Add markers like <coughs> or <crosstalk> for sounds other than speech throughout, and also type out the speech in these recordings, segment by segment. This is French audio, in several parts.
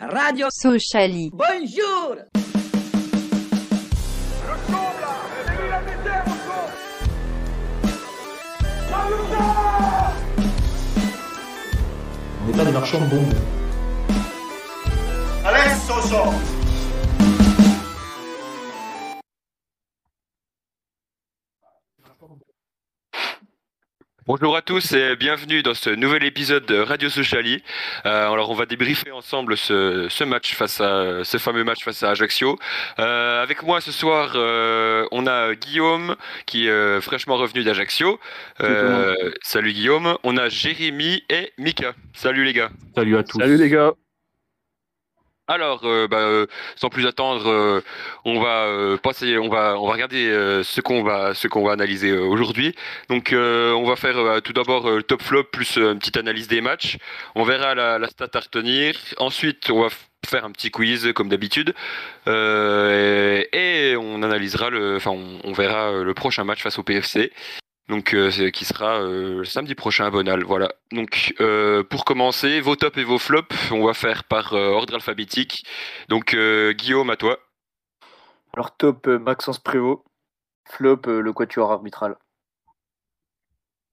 Radio Sociali. Bonjour On n'est pas des marchands de bombes. Bonjour à tous et bienvenue dans ce nouvel épisode de Radio Sociali. Euh, alors on va débriefer ensemble ce, ce match face à ce fameux match face à Ajaccio. Euh, avec moi ce soir, euh, on a Guillaume qui est euh, fraîchement revenu d'Ajaccio. Euh, salut Guillaume. On a Jérémy et Mika. Salut les gars. Salut à tous. Salut les gars. Alors, euh, bah, euh, sans plus attendre, euh, on va passer, on va, regarder ce qu'on va, analyser aujourd'hui. Donc, on va faire tout d'abord le top flop plus une petite analyse des matchs. On verra la, stat à retenir. Ensuite, on va faire un petit quiz comme d'habitude et, on analysera le, on, verra le prochain match face au PFC. Donc, euh, qui sera euh, samedi prochain à Bonal. Voilà. Donc, euh, pour commencer, vos tops et vos flops, on va faire par euh, ordre alphabétique. Donc, euh, Guillaume, à toi. Alors top euh, Maxence Prévost, flop euh, le quatuor arbitral.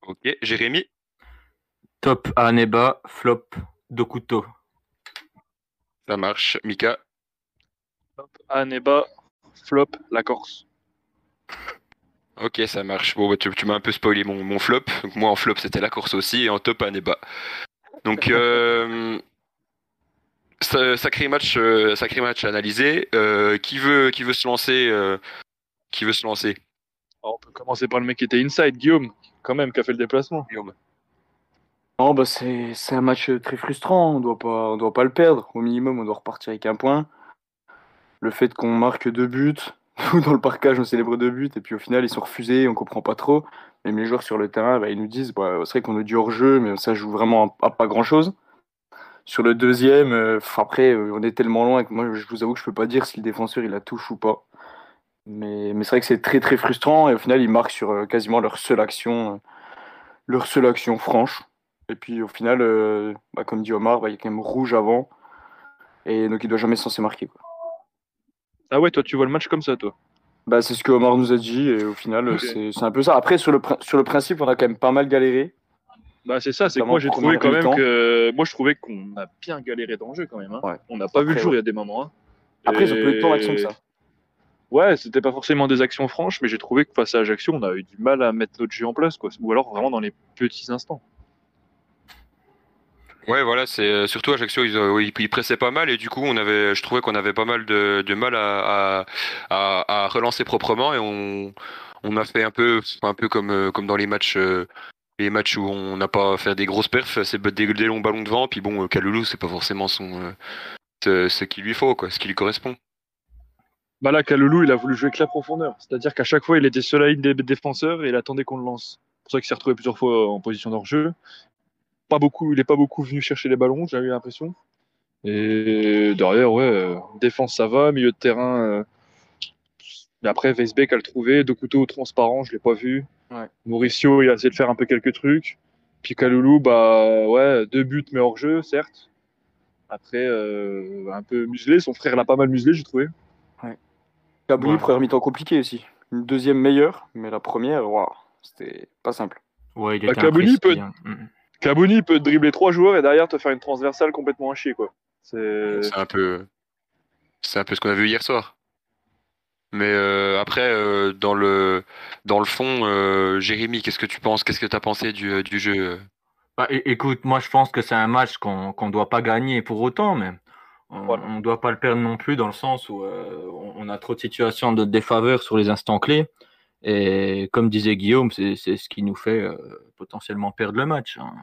Ok. Jérémy. Top Aneba, flop Dokuto. Ça marche. Mika. Aneba, flop, la Corse. Ok, ça marche. Bon, bah, tu, tu m'as un peu spoilé mon, mon flop. Donc, moi, en flop, c'était la course aussi. Et en top, Aneba. Donc, <laughs> euh, sa- sacré match, euh, sacré match à analyser. Euh, qui veut, qui veut se lancer euh, Qui veut se lancer? Alors, on peut commencer par le mec qui était inside, Guillaume, quand même, qui a fait le déplacement. Guillaume. Non bah c'est c'est un match très frustrant, on doit pas on doit pas le perdre. Au minimum on doit repartir avec un point. Le fait qu'on marque deux buts, nous <laughs> dans le parcage on célèbre deux buts et puis au final ils sont refusés, on comprend pas trop. Même les joueurs sur le terrain bah, ils nous disent bah, c'est vrai qu'on a du hors jeu mais ça joue vraiment à, pas grand chose. Sur le deuxième, euh, après euh, on est tellement loin que moi je vous avoue que je peux pas dire si le défenseur il la touche ou pas. Mais, c'est vrai que c'est très très frustrant et au final ils marquent sur euh, quasiment leur seule action, leur seule action franche. Et puis au final, bah, comme dit Omar, il y a quand même rouge avant. Et donc il doit jamais censé marquer. Ah ouais, toi, tu vois le match comme ça, toi. Bah, c'est ce que Omar nous a dit et au final, c'est un peu ça. Après, sur le, sur le principe, on a quand même pas mal galéré. Bah, c'est ça, c'est que moi, j'ai trouvé quand même que. Moi, je trouvais qu'on a bien galéré dans le jeu, quand même. hein. Ouais. On n'a pas vu le jour, ouais. il y a des moments. hein. Après, ils ont peu de temps Et- d'action que ça. Ouais, c'était pas forcément des actions franches, mais j'ai trouvé que face à Ajaccio, on a eu du mal à mettre notre jeu en place, quoi. Ou alors vraiment dans les petits instants. Ouais, voilà, c'est euh, surtout Ajaccio, euh, ils, ils pressaient pas mal et du coup, on avait, je trouvais qu'on avait pas mal de, mal à, relancer proprement et on, a fait un peu, un peu comme, euh, dans les matchs, où on n'a pas fait des grosses perfs, c'est des, des longs ballons devant. Puis bon, Kaloulou, c'est pas forcément son, ce, qu'il lui faut, quoi, ce qui lui correspond. Bah là, Kaloulou, il a voulu jouer avec la profondeur. C'est-à-dire qu'à chaque fois, il était sur la ligne des défenseurs et il attendait qu'on le lance. C'est pour ça qu'il s'est retrouvé plusieurs fois en position d'hors-jeu. Pas beaucoup, il est pas beaucoup venu chercher les ballons, j'ai eu l'impression. Et derrière, ouais, euh, défense ça va, milieu de terrain. euh, Mais après, Weisbeck a le trouvé, deux couteaux transparents, je l'ai pas vu. Ouais. Mauricio, il a essayé de faire un peu quelques trucs. Puis Kaloulou, bah ouais, deux buts mais hors jeu, certes. Après, euh, un peu muselé, son frère l'a pas mal muselé, j'ai trouvé. Kabouni, Ouais. première mi-temps compliquée aussi. Une deuxième meilleure, mais la première, waouh, c'était pas simple. Ouais, il Bah, était imprécis, peut- hein. Kabouni peut te dribbler trois joueurs et derrière te faire une transversale complètement à chier, quoi. C'est. Un peu, c'est un peu ce qu'on a vu hier soir. Mais euh, après, euh, dans le, dans le fond, euh, Jérémy, qu'est-ce que tu penses? Qu'est-ce que tu as pensé du, du jeu? Bah, écoute, moi je pense que c'est un match qu'on qu'on doit pas gagner pour autant, mais on Voilà. ne doit pas le perdre non plus dans le sens où euh, on on a trop de situations de défaveur sur les instants clés. Et comme disait Guillaume, c'est ce qui nous fait euh, potentiellement perdre le match. hein.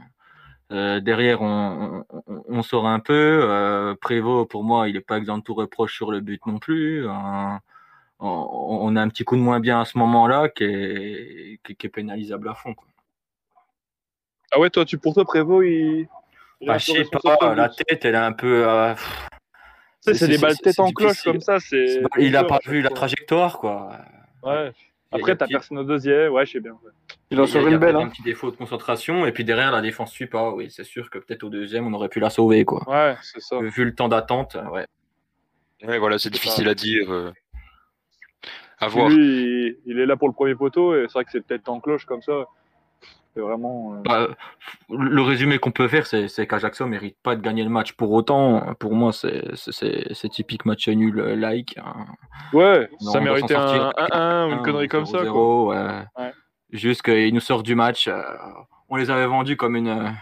Euh, derrière, on, on, sort un peu. Euh, Prévost, pour moi, il n'est pas exempt de tout reproche sur le but non plus. hein. on, on a un petit coup de moins bien à ce moment-là qui est, qui, qui est pénalisable à fond. quoi. Ah ouais, toi, tu pour toi, Prévost, il. il Bah, je sais pas, la tête, elle est un peu. euh, c'est des balles tête en cloche comme ça, c'est. Il a pas vu la trajectoire, quoi. Ouais. Après, t'as personne au deuxième, ouais, je sais bien. ouais. Il en a une belle. peut-être Hein. un petit défaut de concentration, et puis derrière, la défense suit pas. Oui, c'est sûr que peut-être au deuxième, on aurait pu la sauver, quoi. Ouais, c'est ça. Vu le temps d'attente, euh, ouais. Ouais, voilà, c'est difficile à dire. euh, À voir. Lui, il, il est là pour le premier poteau et c'est vrai que c'est peut-être en cloche comme ça. C'est vraiment. euh, Bah, le résumé qu'on peut faire, c'est qu'Ajaccio mérite pas de gagner le match pour autant. Pour moi, c'est- typique match nul euh, like. hein. Ouais, Non, ça méritait un sortir. 1-1 ou une connerie comme ça. Quoi. 0-0, ouais. Ouais. Juste qu'ils nous sortent du match. euh, on les avait vendus comme une,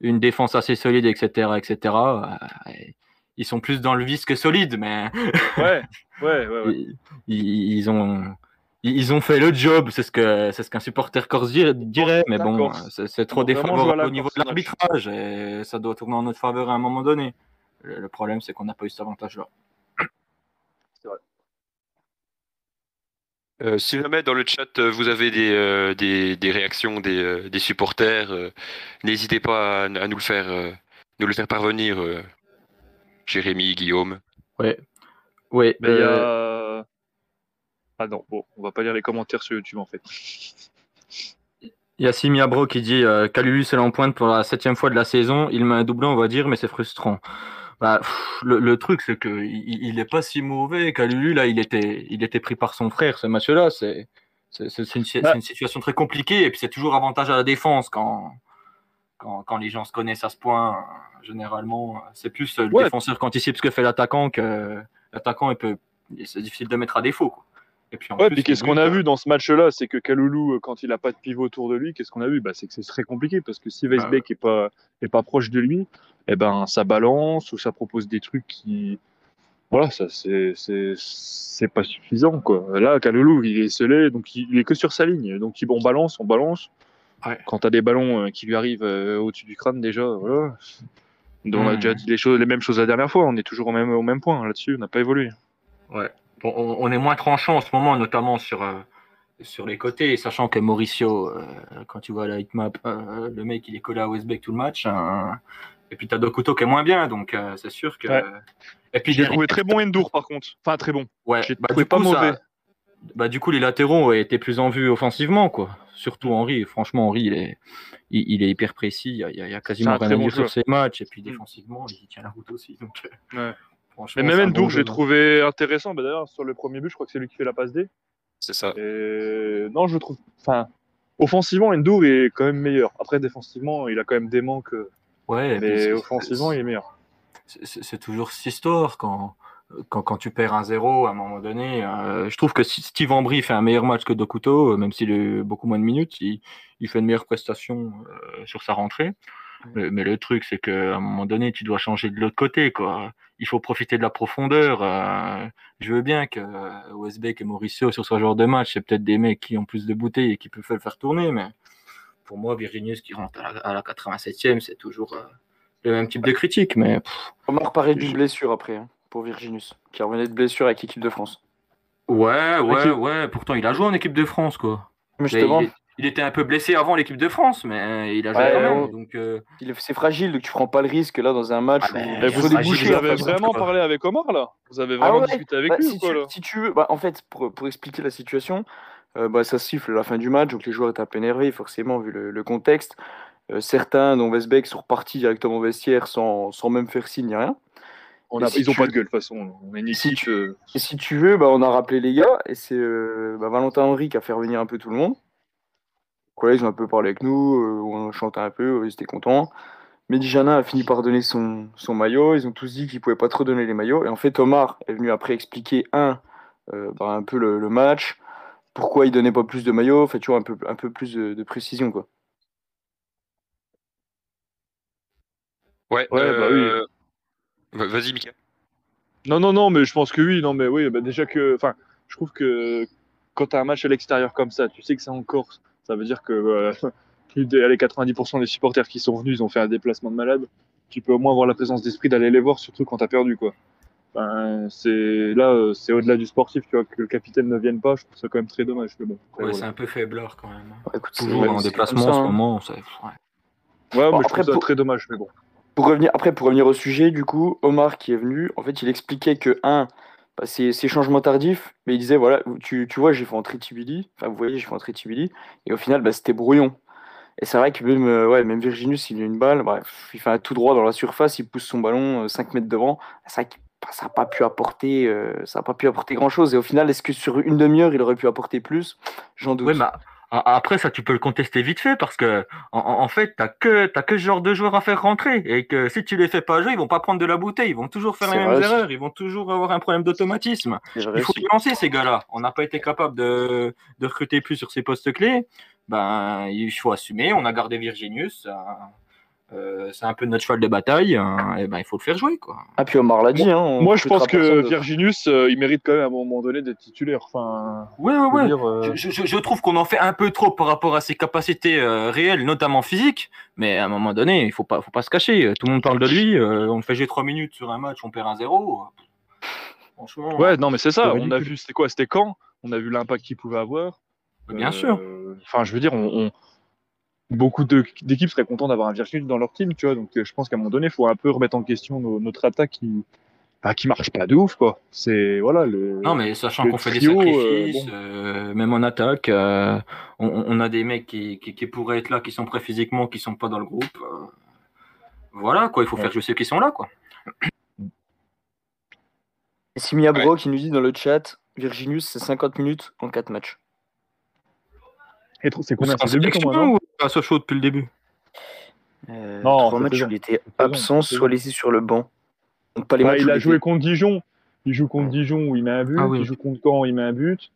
une défense assez solide, etc. etc. euh, et ils sont plus dans le vice que solide, mais Ouais, ouais, ouais. ouais. ils, <laughs> ils- ils ont. Ils- ont fait le job, c'est ce que c'est ce qu'un supporter corse dir- dirait, mais bon, c'est trop défavorable au niveau de l'arbitrage et ça doit tourner en notre faveur à un moment donné. Le, le problème, c'est qu'on n'a pas eu cet avantage-là. Euh, si jamais dans le chat euh, vous avez des, euh, des, des réactions des, euh, des supporters, euh, n'hésitez pas à, à nous le faire euh, nous le faire parvenir. euh, Jérémy, Guillaume. Ouais, ouais. Mais y euh, a. Ah non, bon, on va pas lire les commentaires sur YouTube en fait. Il y a Simi Abro qui dit euh, Kalulu c'est en pointe pour la septième fois de la saison. Il met un doublé, on va dire, mais c'est frustrant. Bah, pff, le, le truc, c'est que il, il est pas si mauvais. Kalulu, là, il était, il était pris par son frère ce match-là. C'est, c'est, c'est une, Bah. une situation très compliquée. Et puis, c'est toujours avantage à la défense quand, quand, quand les gens se connaissent à ce point. Généralement, c'est plus le Ouais. défenseur qui anticipe ce que fait l'attaquant que l'attaquant, il peut, c'est difficile de mettre à défaut. Quoi. Et puis, Ouais, qu'est-ce qu'on a euh, vu dans ce match-là C'est que Kaloulou, euh, quand il a pas de pivot autour de lui, qu'est-ce qu'on a vu? Bah, C'est que c'est très compliqué parce que si Weisbeck est pas est pas proche de lui, eh ben ça balance ou ça propose des trucs qui voilà, ça c'est c'est c'est pas suffisant quoi. Là, Kaloulou, il est scellé, donc il, il est que sur sa ligne, donc on balance, on balance. Ouais. Quand t'as des ballons euh, qui lui arrivent au-dessus du crâne déjà, voilà. Donc, on a Hmm. déjà dit les choses, les mêmes choses la dernière fois. On est toujours au même au même point là-dessus. On n'a pas évolué. Ouais. On, on est moins tranchant en ce moment, notamment sur, euh, sur les côtés, sachant que Mauricio, euh, quand tu vois la hitmap, euh, le mec il est collé à Westbeck tout le match. hein. et puis t'as Dokuto qui est moins bien, donc euh, c'est sûr que. Ouais. Et puis J'ai trouvé très bon Endur par contre. Enfin très bon. ouais, j'ai bah, trouvé pas coup, ça- mauvais. bah, du coup, les latéraux étaient plus en vue offensivement, quoi. Surtout Henri. Franchement, Henri, il est, il, il est hyper précis. Il y a, il y a- quasiment rien à bon dire sur ses matchs. Et puis Mm. défensivement, il tient la route aussi. Donc, euh, Ouais. Franchement, Mais même l'ai jeune. trouvé intéressant. Bah, D'ailleurs, sur le premier but, je crois que c'est lui qui fait la passe D. C'est ça. Et non, je trouve. Enfin, offensivement, Endur est quand même meilleur. Après, défensivement, il a quand même des manques. euh, Ouais, Mais offensivement, il est meilleur. c'est- toujours cette histoire quand, quand, quand tu perds un zéro à un moment donné. euh, je trouve que si Steve Ambry fait un meilleur match que Dokuto, euh, même s'il a eu beaucoup moins de minutes, il, il fait une meilleure prestation euh, sur sa rentrée. Mais, mais le truc, c'est qu'à un moment donné, tu dois changer de l'autre côté. Quoi. Il faut profiter de la profondeur. euh, je veux bien que euh, Westbeck et Mauricio, sur ce genre de match, c'est peut-être des mecs qui ont plus de bouteilles et qui peuvent le faire tourner. Mais pour moi, Virginius qui rentre à la, à la 87e, c'est toujours euh, le même type de critique. Mais pff, Omar parlait d'une blessure après hein, pour Virginus, qui revenait de blessure avec l'équipe de France. Ouais, ouais, ouais. Pourtant, il a joué en équipe de France, quoi. Mais justement, il, il était un peu blessé avant l'équipe de France, mais euh, il a joué Ouais, quand même. ouais. Donc, euh, il est- c'est fragile, donc tu prends pas le risque là dans un match Ah, où vous, vous avez vraiment parlé avec Omar là? Vous avez Ah vraiment ouais, discuté avec Bah, lui si, ou quoi tu, là? si tu veux, bah, en fait, pour, pour expliquer la situation, euh, bah, ça siffle à la fin du match, donc les joueurs étaient un peu énervés, forcément, vu le, le contexte. Euh, certains, dont Westbeck, sont repartis directement au vestiaire sans, sans même faire signe ni rien. On a, si Ils ont tu- pas de gueule de toute façon. On est une Si tu- euh, Et si tu veux, bah, on a rappelé les gars, et c'est euh, bah, Valentin Henry qui a fait revenir un peu tout le monde. Voilà, ils ont un peu parlé avec nous, euh, on chantait un peu, ils étaient contents. Mehdi Jana a fini par donner son, son maillot, ils ont tous dit qu'ils pouvaient pas trop donner les maillots. Et en fait, Omar est venu après expliquer, un, euh, bah, un peu le, le match, pourquoi il donnait pas plus de maillots, fait, tu vois, un peu, un peu plus de, de précision, quoi. Ouais, Ouais, bah euh, va- Vas-y, Mika. Non, non, non, mais je pense que oui. Non, mais oui, bah déjà que. Enfin, je trouve que quand tu as un match à l'extérieur comme ça, tu sais que c'est en Corse. Ça veut dire que euh, <laughs> plus de, allez, 90% des supporters qui sont venus, ils ont fait un déplacement de malade. Tu peux au moins avoir la présence d'esprit d'aller les voir, surtout quand tu as perdu, quoi. Enfin, c'est là, euh, c'est au-delà du sportif, tu vois, que le capitaine ne vienne pas. Je trouve ça quand même très dommage. Mais bon, ouais, c'est un peu faiblard quand même. Bah, écoute, c'est- Toujours ouais, en déplacement ça, en ce hein. moment. c'est- ouais. Ouais, Bon, mais je trouve ça pour- très dommage, mais bon. Pour revenir, après, pour revenir au sujet, du coup, Omar qui est venu, en fait, il expliquait que, un, ces, ces changements tardifs, mais il disait voilà, tu, tu vois, j'ai fait entrer Tibili, enfin vous voyez, j'ai fait entrer Tibili, et au final, bah, c'était brouillon. Et c'est vrai que même, euh, ouais, même Virginius, il a une balle, bref, il fait un tout droit dans la surface, il pousse son ballon euh, 5 mètres devant. C'est vrai que bah, ça n'a pas pu apporter, euh, ça pas pu apporter grand chose. Et au final, est-ce que sur une demi-heure, il aurait pu apporter plus? J'en doute. A- après, ça, tu peux le contester vite fait parce que, en, en- fait, t'as que, t'as que ce genre de joueurs à faire rentrer et que si tu les fais pas jouer, ils vont pas prendre de la bouteille, ils vont toujours faire les mêmes vrai. erreurs, ils vont toujours avoir un problème d'automatisme. Il faut lancer, ces gars-là. On n'a pas été capable de, de recruter plus sur ces postes clés. Ben, il faut assumer. On a gardé Virginius. euh, euh, c'est un peu notre cheval de bataille. hein, et ben, il faut le faire jouer, quoi. Ah, puis Omar l'a dit. Hein, Moi, je recrutera pense que d'autre. Virginius, euh, il mérite quand même à un moment donné d'être titulaire. Enfin, Ouais, ouais, je ouais. dire, euh, Je, je- je trouve qu'on en fait un peu trop par rapport à ses capacités euh, réelles, notamment physiques. Mais à un moment donné, il faut pas, faut pas se cacher. Tout le monde parle de lui. euh, on le fait jouer 3 minutes sur un match, on perd un 0 Franchement, Ouais, non, mais c'est ça. On a vu, c'était quoi? C'était quand? On a vu l'impact qu'il pouvait avoir. bien Euh, sûr. Enfin, je veux dire, on, on- beaucoup d'équipes seraient contents d'avoir un Virginius dans leur team, tu vois. Donc, euh, je pense qu'à un moment donné, il faut un peu remettre en question nos- notre attaque qui, bah, qui marche pas de ouf, quoi. C'est voilà le. Non, mais sachant qu'on fait des euh, sacrifices, bon. euh, même en attaque, euh, on, on a des mecs qui, qui, qui pourraient être là, qui sont prêts physiquement, qui sont pas dans le groupe. euh, voilà, quoi. Il faut Ouais. faire jouer ceux qui sont là, quoi. Et Simia Bro qui nous dit dans le chat Virginius, c'est 50 minutes en 4 matchs. Et C'est combien? C'est en C'est deux buts au ou à Sochaux depuis le début Euh, Non, trois matchs, il était absent, soit laissé sur le banc. Donc pas les Bah, matchs il où a était- joué contre Dijon. Il joue contre Dijon où il met un but. Ah oui. Il joue contre Caen, il met un but.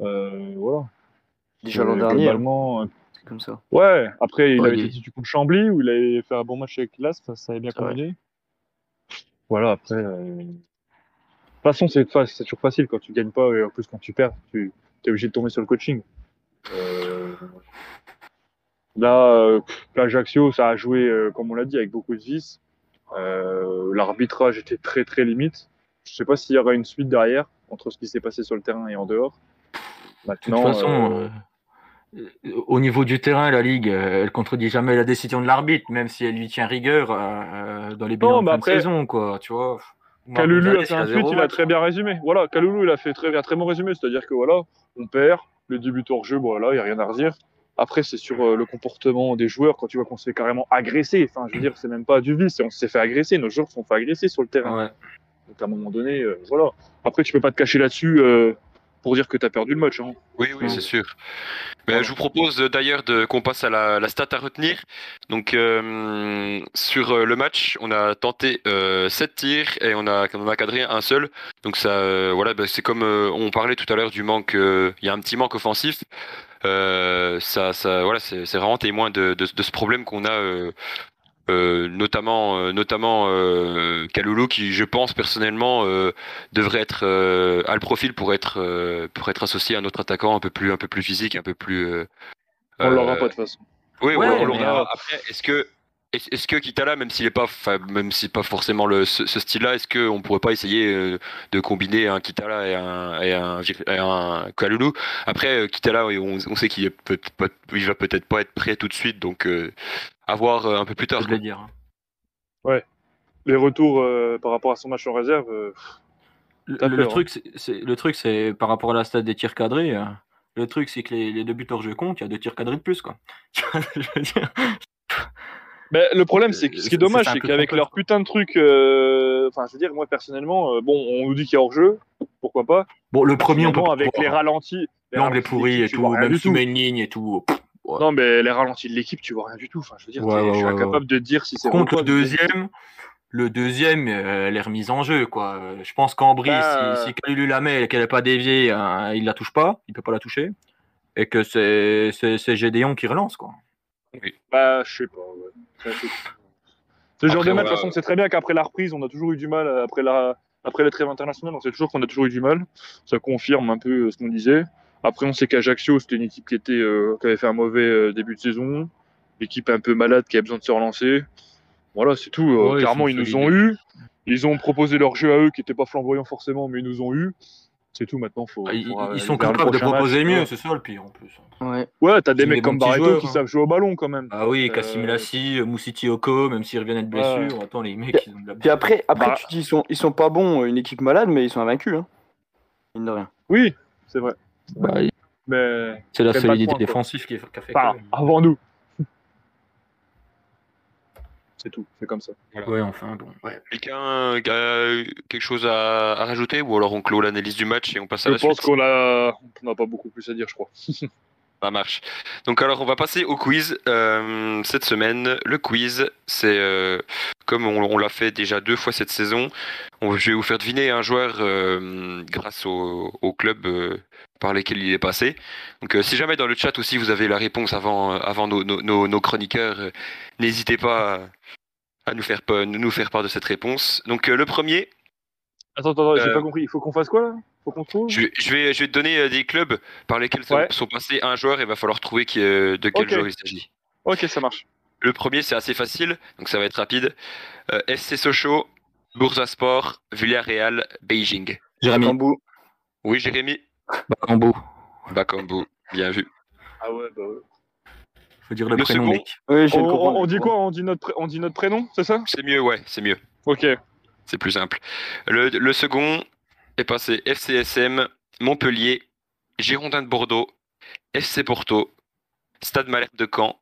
Euh, voilà. déjà l'an Euh, dernier, hein, globalement, c'est comme ça. Ouais, après, il Ouais, avait il- été titulaire contre Chambly, où il avait fait un bon match avec Las, ça, ça avait bien combiné. Voilà, après. euh, De toute façon, c'est toujours facile quand tu gagnes pas, et en plus, quand tu perds, tu es obligé de tomber sur le coaching. Euh, Là, euh, l'Ajaccio, ça a joué, euh, comme on l'a dit, avec beaucoup de vices. Euh, L'arbitrage était très, très limite. Je sais pas s'il y aura une suite derrière, entre ce qui s'est passé sur le terrain et en dehors. De toute Maintenant, façon, au niveau du terrain, la Ligue, elle contredit jamais la décision de l'arbitre, même si elle lui tient rigueur euh, dans les bilans Non, de fin après, de saison, quoi. Tu vois. Gonzalez, a fait un tweet, il a très quoi. bien résumé. Voilà, Kaloulou, il a fait très, un très bon résumé, c'est-à-dire que voilà, on perd, le début hors jeu, voilà, il n'y a rien à redire. Après, c'est sur euh, le comportement des joueurs, quand tu vois qu'on se fait carrément agresser. Enfin, je veux dire, c'est même pas du vice, on s'est fait agresser, nos joueurs se sont fait agresser sur le terrain. Ouais. Donc à un moment donné, euh, voilà. Après, tu peux pas te cacher là-dessus euh, pour dire que tu as perdu le match. Hein. Oui, oui, c'est sûr. Mais je vous propose euh, d'ailleurs de qu'on passe à la, la stat à retenir. Donc euh, sur euh, le match, on a tenté euh, 7 tirs et on a on a cadré un seul. Donc ça, euh, voilà, bah, c'est comme on parlait tout à l'heure du manque. Il y a un petit manque offensif. Ça, ça, voilà, c'est c'est vraiment témoin de, de, de ce problème qu'on a. euh, notamment euh, notamment euh, Kaloulou qui je pense personnellement euh, devrait être euh, a le profil pour être euh, pour être associé à un autre attaquant un peu plus un peu plus physique un peu plus euh, On euh, l'aura pas de toute façon. oui Ouais, on l'aura euh, après est-ce que est- est-ce que Kitala même s'il est pas même si pas forcément le ce, ce style-là est-ce que on pourrait pas essayer euh, de combiner un Kitala et un et un, Vir- et un Kaloulou après euh, Kitala on, on sait qu'il peut pas il va peut-être pas être prêt tout de suite donc euh, à voir euh, un peu plus tard Je voulais dire. hein. Les retours euh, par rapport à son match en réserve, euh, Le, le truc, c'est- c'est le truc, c'est par rapport à la stade des tirs cadrés. euh, le truc, c'est que les, les deux buts hors jeu comptent, il y a deux tirs cadrés de plus, quoi. <laughs> Je veux dire? Mais le problème, c'est que ce qui est C'est- dommage, c'est qu'avec leur putain de truc, euh, enfin, je veux dire, moi personnellement, euh, bon, on nous dit qu'il y a hors-jeu, pourquoi pas. Bon, le premier, on peut avec les ralentis, L'angle est pourri et tout, même mets une ligne et tout. pff, ouais. Non, mais les ralentis de l'équipe, tu vois rien du tout. Enfin, je veux dire, Ouais, t'es- ouais, je suis ouais, incapable de dire si c'est Contre le deuxième, le deuxième, euh, elle est remise en jeu, quoi. Euh, Je pense qu'Ambry, Bah, si, si Kalulu la met et qu'elle n'est pas déviée, hein, il la touche pas, il peut pas la toucher. Et que c'est Gédéon qui relance, quoi. Bah, je sais pas. Ce genre de match, de toute façon, c'est très bien qu'après la reprise, on a toujours eu du mal. euh, Après la, après la trêve internationale, on sait toujours qu'on a toujours eu du mal. Ça confirme un peu euh, ce qu'on disait. Après, on sait qu'Ajaccio, c'était une équipe qui, était, euh, qui avait fait un mauvais euh, début de saison. L'équipe un peu malade qui a besoin de se relancer. Voilà, c'est tout. Euh, Ouais, clairement, ils, nous ont eu. Ils ont proposé leur jeu à eux qui n'était pas flamboyant forcément, mais ils nous ont eu. C'est tout maintenant. Faut, Ah, Ils, sont capables de proposer match, mieux, c'est ça le pire en plus. Ouais. Ouais, t'as des mecs des comme Barreto joueurs, qui hein. savent jouer au ballon quand même. Ah oui, Euh, Kassim Lassi, Moussiti Oko, même s'ils reviennent de blessure. Attends, les mecs, ils ont de la Puis après, après Bah. tu dis ils sont, ils sont pas bons, euh, une équipe malade, mais ils sont invaincus. Hein. mine de rien. Oui, c'est vrai. Bah, Mais c'est la de solidité quoi. défensive qui, qui a fait enfin, que. avant nous. <laughs> C'est tout, c'est comme ça. Ouais, enfin, bon. Ouais. Quelqu'un a quelque chose à, à rajouter ou alors on clôt l'analyse du match et on passe à Je la pense suite? qu'on a, on n'a pas beaucoup plus à dire, je crois. <laughs> Ça marche. Donc alors on va passer au quiz euh, cette semaine. Le quiz, c'est euh, comme on, l'a fait déjà deux fois cette saison. On, je vais vous faire deviner un joueur euh, grâce au, club par lesquels il est passé. Donc si jamais dans le chat aussi vous avez la réponse avant, avant nos, nos- chroniqueurs, n'hésitez pas à, nous faire nous faire part de cette réponse. Donc le premier, Attends, attends, j'ai Euh, pas compris. Il faut qu'on fasse quoi là? Faut qu'on trouve? Je vais, je vais, je vais te donner euh, des clubs par lesquels sont, Ouais. sont passés un joueur et il va falloir trouver qui, euh, de quel Ok. joueur il s'agit. Ok, ça marche. Le premier, c'est assez facile, donc ça va être rapide. Euh, FC Sochaux, Bursaspor, Villarreal, Beijing. Jérémy, Cambou. Oui, Jérémy Bakambo. Bakambu, bien vu. Ah ouais, bah ouais. Faut dire le, Le prénom, second mec. Oui, j'ai On, le on- dit quoi? On dit, notre, on dit notre prénom, c'est ça? C'est mieux, ouais, c'est mieux. Ok. C'est plus simple. Le, le second est passé FCSM, Montpellier, Girondin de Bordeaux, FC Porto, Stade Malherbe de Caen,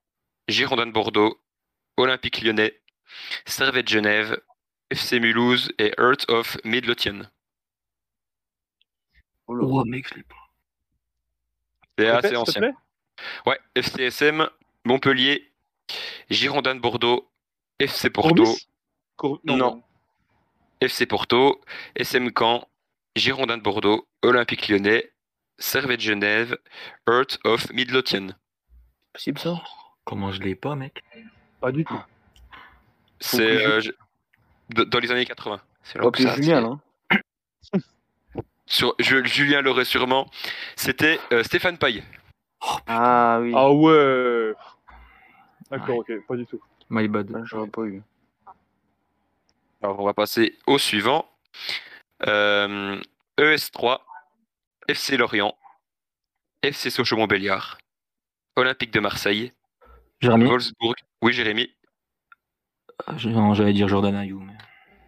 Girondin de Bordeaux, Olympique Lyonnais, Servette Genève, FC Mulhouse et Heart of Midlothian. Oh là. Oh, mec, je l'ai pas. C'est assez ancien. Ouais, FCSM, Montpellier, Girondin de Bordeaux, FC Porto, Courbis Non. FC Porto, SM Caen, Girondin de Bordeaux, Olympique Lyonnais, Servette Genève, Heart of Midlothian. possible ça? Comment je l'ai pas, mec? Pas du tout. C'est euh, je- dans les années 80. C'est Julien, là. <coughs> Sur, je- Julien l'aurait sûrement. C'était euh, Stéphane Paille. Ah oui. Ah ouais. D'accord, Ouais. ok, pas du tout. My bad. J'aurais pas eu. Alors on va passer au suivant. Euh, ES3, FC Lorient, FC Sochaux-Montbéliard, Olympique de Marseille, Jérémy Wolfsburg. Oui, Jérémy. Ah, J'allais dire Jordan Ayou. Mais...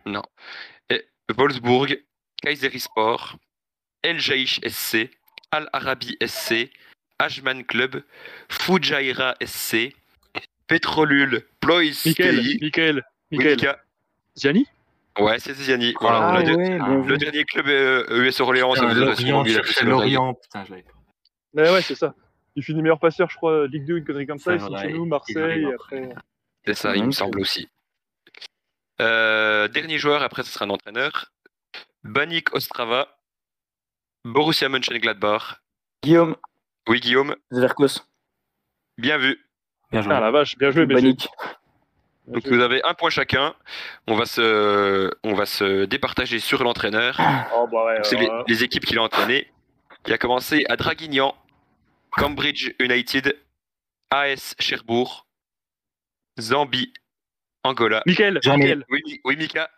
Non. Et Wolfsburg, Kayserispor, El Jaish SC, Al Arabi SC, Ajman Club, Fujairah SC, Petrolul Ploys Michael. Michael, Oui, Michael. Mika. Ziani Ouais, c'est Ziani. Voilà, Ah le, de- dernier club euh, US Orléans, ça Putain, vous a sûrement Lorient, l'oreille. Lorient. Putain, je l'avais pas. Ouais, ouais, c'est ça. Il finit meilleur passeur, je crois, Ligue 2, une connerie comme ça. Voilà, chez nous, il- il Marseille, arrive et après. après. C'est ça, il me semble aussi. Euh, dernier joueur, après ce sera un entraîneur. Banik Ostrava, Borussia Mönchengladbach. Guillaume, Oui, Guillaume, Zverkos, bien vu. Bien joué. Ah la vache, bien joué. Banik. Donc vous avez un point chacun. On va se, on va se départager sur l'entraîneur. Oh, bah ouais, C'est les, euh, les équipes qu'il a entraînées. Il a commencé à Draguignan, Cambridge United, AS Cherbourg, Zambie, Angola. Michael, Oui, oui Mika,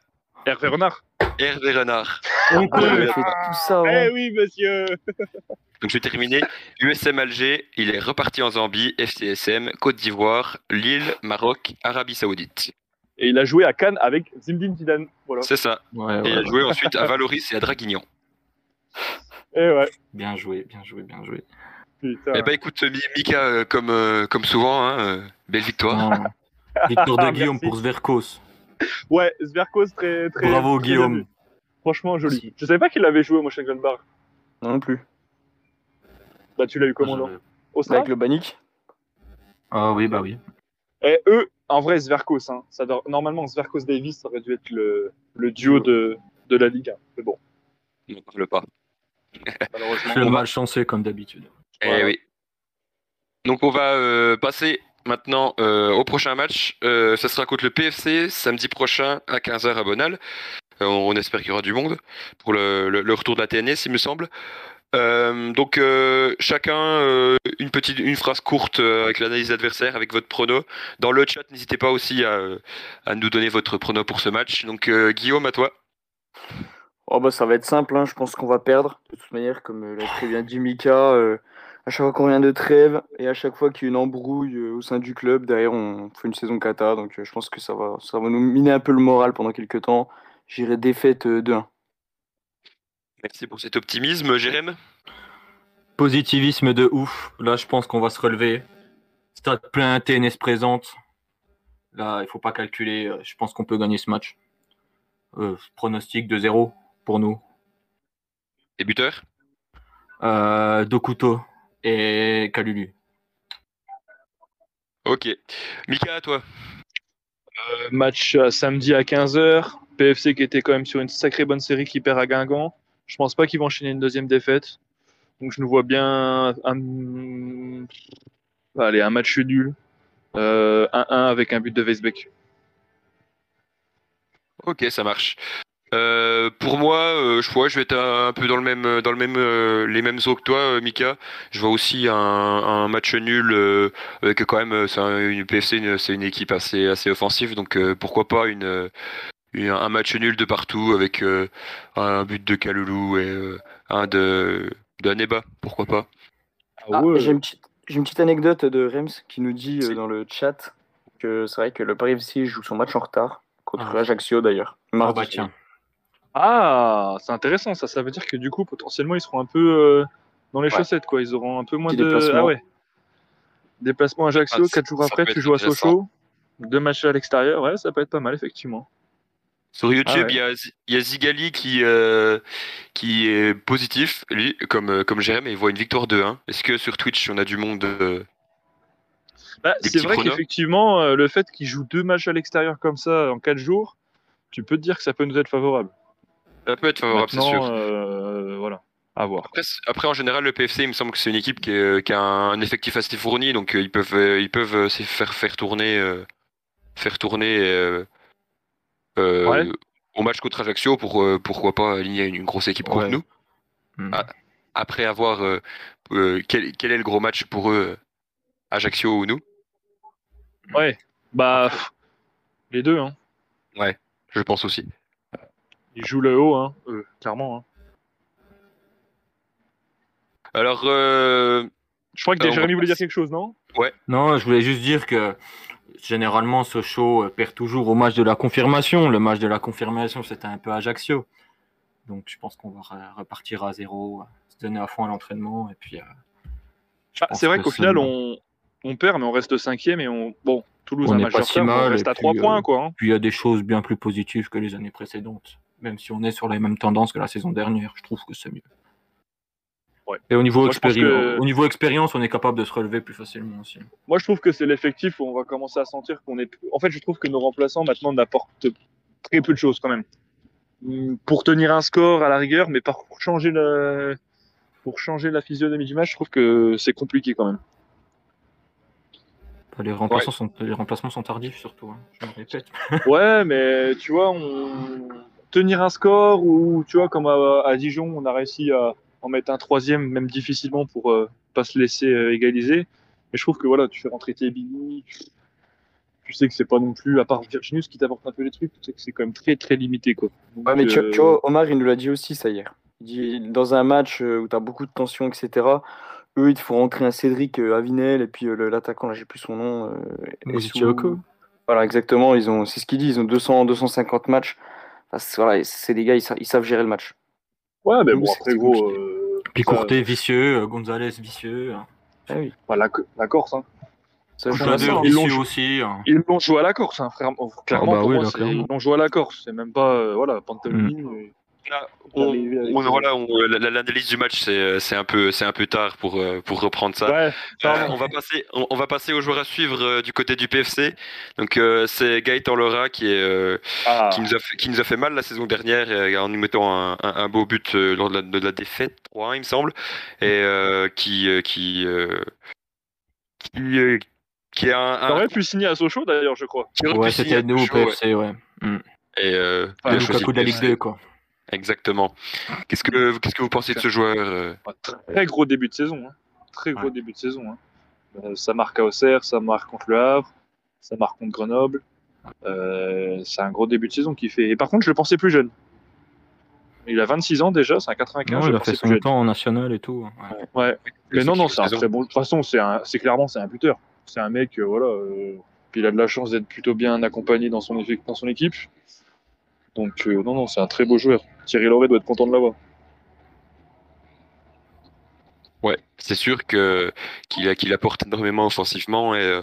Hervé Renard. Hervé Renard. Ah, j'avais fait tout ça Eh avant. oui, monsieur. Donc je vais terminer. USM Alger, il est reparti en Zambie, FCSM, Côte d'Ivoire, Lille, Maroc, Arabie Saoudite. Et il a joué à Cannes avec Zinedine Zidane. Voilà. C'est ça. Ouais, Et ouais, il a ouais. joué ensuite à Valoris et à Draguignan. Et ouais, Bien joué, bien joué, bien joué. putain. Eh ben écoute, Mi- Mika, euh, comme, euh, comme souvent, hein, euh, belle victoire. Non. <laughs> Victoire de <laughs> Guillaume Merci. pour Zverkos. <laughs> Ouais, Zverkos, très, très. Bravo très Guillaume. Franchement, joli. Je savais pas qu'il avait joué, moi, chez Gladbach. Non, non plus. Bah, tu l'as eu comment, non Au stade Avec le Banik Ah oui, bah oui. Et eux, en vrai, Zverkos. Hein, ça doit- Normalement, Zverkos Davis, ça aurait dû être le, le duo de, de la Ligue 1. Mais bon, On n'en parle pas. <laughs> malheureusement. Je suis malchanceux comme d'habitude. Eh Voilà. oui. Donc on va euh, passer maintenant euh, au prochain match. Euh, ça sera contre le PFC samedi prochain à 15h à Bonal. Euh, on espère qu'il y aura du monde pour le, retour de la TNS, il me semble. Donc chacun une petite une phrase courte avec l'analyse adversaire, avec votre prono. Dans le chat, n'hésitez pas aussi à, nous donner votre prono pour ce match. Donc Guillaume, à toi. Oh bah ça va être simple, hein. je pense qu'on va perdre. De toute manière, comme l'a très bien dit Mika, à chaque fois qu'on revient de trêve et à chaque fois qu'il y a une embrouille euh, au sein du club, derrière on fait une saison cata. Donc euh, je pense que ça va, ça va nous miner un peu le moral pendant quelques temps. J'irai défaite euh, 2-1. Merci pour cet optimisme, Jérém. Positivisme de ouf. Là, je pense qu'on va se relever. Stade plein, TNS présente. Là, il faut pas calculer. Je pense qu'on peut gagner ce match. Euh, pronostic de 0 pour nous. Et buteur euh, Dokuto et Kalulu. Ok. Mika, à toi euh, Match samedi à 15h. PFC qui était quand même sur une sacrée bonne série qui perd à Guingamp. Je pense pas qu'ils vont enchaîner une deuxième défaite. Donc je nous vois bien un, Allez, un match nul. 1-1 euh, avec un but de Weisbeck. Ok, ça marche. Euh, pour moi, euh, je, je vais être un, peu dans le même, dans le même, les mêmes eaux que toi, Mika. Je vois aussi un, match nul avec quand même, c'est une PFC, c'est une équipe assez, assez offensive, donc pourquoi pas une, un match nul de partout avec un but de Kaloulou et un de d'Aneba, pourquoi pas. Ah, J'ai une petite, j'ai une petite anecdote de Rems qui nous dit euh, dans le chat que c'est vrai que le Paris FC joue son match en retard contre ah. Ajaccio d'ailleurs. Ah bah tiens. Ah, c'est intéressant ça. Ça veut dire que du coup potentiellement ils seront un peu euh, dans les chaussettes quoi. Ils auront un peu moins de ah ouais. Déplacement à Ajaccio, 4 jours après tu joues à Sochaux, deux matchs à l'extérieur, ouais ça peut être pas mal effectivement. Sur YouTube, ah il y, a Zigali qui, euh, qui est positif, lui, comme, euh, comme Jérém, et il voit une victoire de 1. Est-ce que sur Twitch, on a du monde euh, bah, C'est vrai qu'effectivement, le fait qu'il joue deux matchs à l'extérieur comme ça en 4 jours, tu peux te dire que ça peut nous être favorable. Ça peut être favorable, c'est sûr. voilà. À voir. Après, en général, le PFC, il me semble que c'est une équipe qui, a un, effectif assez fourni, donc ils peuvent, ils peuvent faire, faire tourner, faire tourner euh, au match contre Ajaccio pour euh, pourquoi pas aligner une, grosse équipe contre nous. Hmm. Ah, après avoir euh, quel, est le gros match pour eux, Ajaccio ou nous? Ouais, bah les deux. Hein. Ouais, je pense aussi. Ils jouent le haut, hein, clairement. Hein. Alors, je crois que Jérémy voulait dire quelque chose, non? Ouais. Non, je voulais juste dire que généralement, ce show euh, perd toujours au match de la confirmation. Le match de la confirmation, c'était un peu Ajaccio. Donc, je pense qu'on va repartir à zéro, se donner à fond à l'entraînement. Et puis, euh, ah, c'est vrai qu'au final, on, perd, mais on reste cinquième et on. Bon, Toulouse on a un match on reste à trois points, quoi. Hein. Puis il y a des choses bien plus positives que les années précédentes. Même si on est sur les mêmes tendances que la saison dernière, je trouve que c'est mieux. Et au niveau, au niveau expérience, on est capable de se relever plus facilement aussi. Moi, je trouve que c'est l'effectif où on va commencer à sentir qu'on est. En fait, je trouve que nos remplaçants maintenant n'apportent très peu de choses quand même. Hmm, pour tenir un score à la rigueur, mais pour changer la, pour changer la physionomie du match, je trouve que c'est compliqué quand même. Les, remplaçants sont... les remplacements sont tardifs surtout, hein, je me répète. ouais, mais tu vois, on... tenir un score ou tu vois, comme à Dijon, on a réussi à en mettre un troisième, même difficilement, pour euh, pas se laisser euh, égaliser. Mais je trouve que voilà, tu fais rentrer tes tu, tu sais que c'est pas non plus, à part Virginius qui t'apporte un peu les trucs, tu sais que c'est quand même très très limité. Quoi. ouais, mais tu, vois, Omar, il nous l'a dit aussi ça hier. Il dit, dans un match euh, où tu as beaucoup de tension, etc., eux, il te faut rentrer un Cédric Avinel et puis l'attaquant, là, j'ai plus son nom. Euh, voilà, exactement. Ils ont, c'est ce qu'ils disent, ils ont 200, 250 matchs. Voilà, c'est des gars, ils, ils savent gérer le match. Ouais, mais bon, après, gros. Euh, Picourté, vicieux, euh, Gonzalez, vicieux. Ah oui. la, la, Corse, hein. ils l'ont aussi. Hein. Ils l'ont joué à la Corse, hein, frère. Clairement, ah bah oui, ils l'ont joué à la Corse. C'est même pas. Euh, voilà, Pantaloni. Mm l'analyse du match, c'est un peu, c'est un peu tard pour euh, pour reprendre ça. Euh, on va passer, on, va passer aux joueurs à suivre euh, du côté du PFC. Donc c'est Gaëtan Lora qui est ah. qui nous a fait, qui nous a fait mal la saison dernière en nous mettant un, un, beau but lors de la, défaite 3 il me semble, et qui qui qui qui a un, aurait pu signer à Sochaux d'ailleurs, je crois. Ouais, c'était nous au PFC, ouais. Mm. Et euh, coup de la Ligue 2, quoi. Exactement. Qu'est-ce que qu'est-ce que vous pensez de ce joueur euh Très gros début de saison. Hein. Très gros début de saison. Hein. Euh, ça marque à Auxerre, ça marque contre le Havre, ça marque contre Grenoble. Euh, c'est un gros début de saison qu'il fait. Et par contre, je le pensais plus jeune. Il a 26 ans déjà, c'est un 95. il a fait son temps en national et tout. Hein. Ouais. Mais non, non, c'est un très bon. De toute façon, c'est c'est clairement c'est un buteur. C'est un mec, voilà. Puis il a de la chance d'être plutôt bien accompagné dans son, dans son équipe. Donc non, non, c'est un très beau joueur. Thierry Loret doit être content de l'avoir. Ouais, c'est sûr que qu'il qu'il apporte énormément offensivement et euh,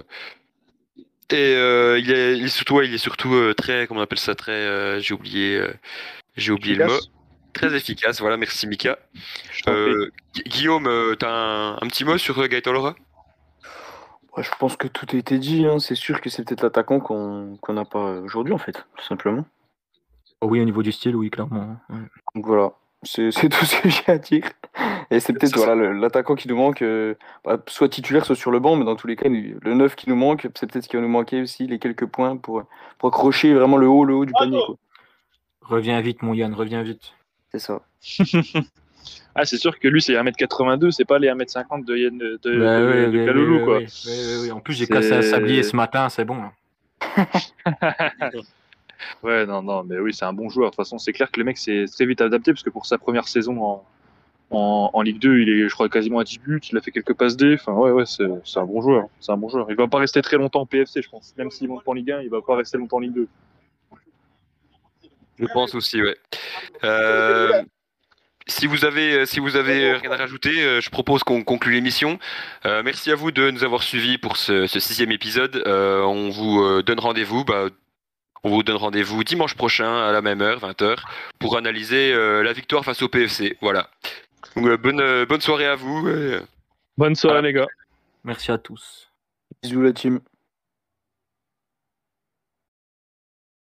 et euh, il, est, il est surtout il est surtout euh, très comment on appelle ça très j'ai oublié j'ai oublié le mot très efficace voilà merci Mika Guillaume t'as un, un, petit mot sur Gaëtan Laura ouais, je pense que tout a été dit hein. c'est sûr que c'est peut-être l'attaquant qu'on qu'on n'a pas aujourd'hui en fait tout simplement oui au niveau du style oui clairement donc voilà c'est <laughs> tout ce que j'ai à dire. Et c'est peut-être voilà, l'attaquant qui nous manque, euh, bah, soit titulaire, soit sur le banc, mais dans tous les cas, le 9 qui nous manque, c'est peut-être ce qui va nous manquer aussi, les quelques points pour, pour accrocher vraiment le haut, le haut du panier. Quoi. Reviens vite, mon Yann, reviens vite. C'est ça. <laughs> ah, c'est sûr que lui, c'est 1m82, c'est pas les 1m50 de Yann de, de, bah de, de Kaloulou, quoi. En plus, j'ai cassé un sablier ce matin, c'est bon. <laughs> Ouais, non, non, mais oui, c'est un bon joueur. De toute façon, c'est clair que le mec s'est très vite adapté parce que pour sa première saison en, en, Ligue 2, il est, je crois, quasiment à 10 buts. Il a fait quelques passes D. Enfin, ouais, ouais, c'est un bon joueur. C'est un bon joueur. Il va pas rester très longtemps en PFC, je pense. Même s'il monte en Ligue 1, il va pas rester longtemps en Ligue 2. Je pense aussi, ouais. Euh, si vous avez, si vous avez rien à rajouter, euh, je propose qu'on conclue l'émission. Euh, merci à vous de nous avoir suivis pour ce, sixième épisode. On vous donne rendez-vous. Bah, on vous donne rendez-vous dimanche prochain à la même heure, 20h, pour analyser euh, la victoire face au PFC. Voilà. Euh, bonne, euh, bonne soirée à vous. Bonne soirée, les gars. Merci à tous. Bisous, la team.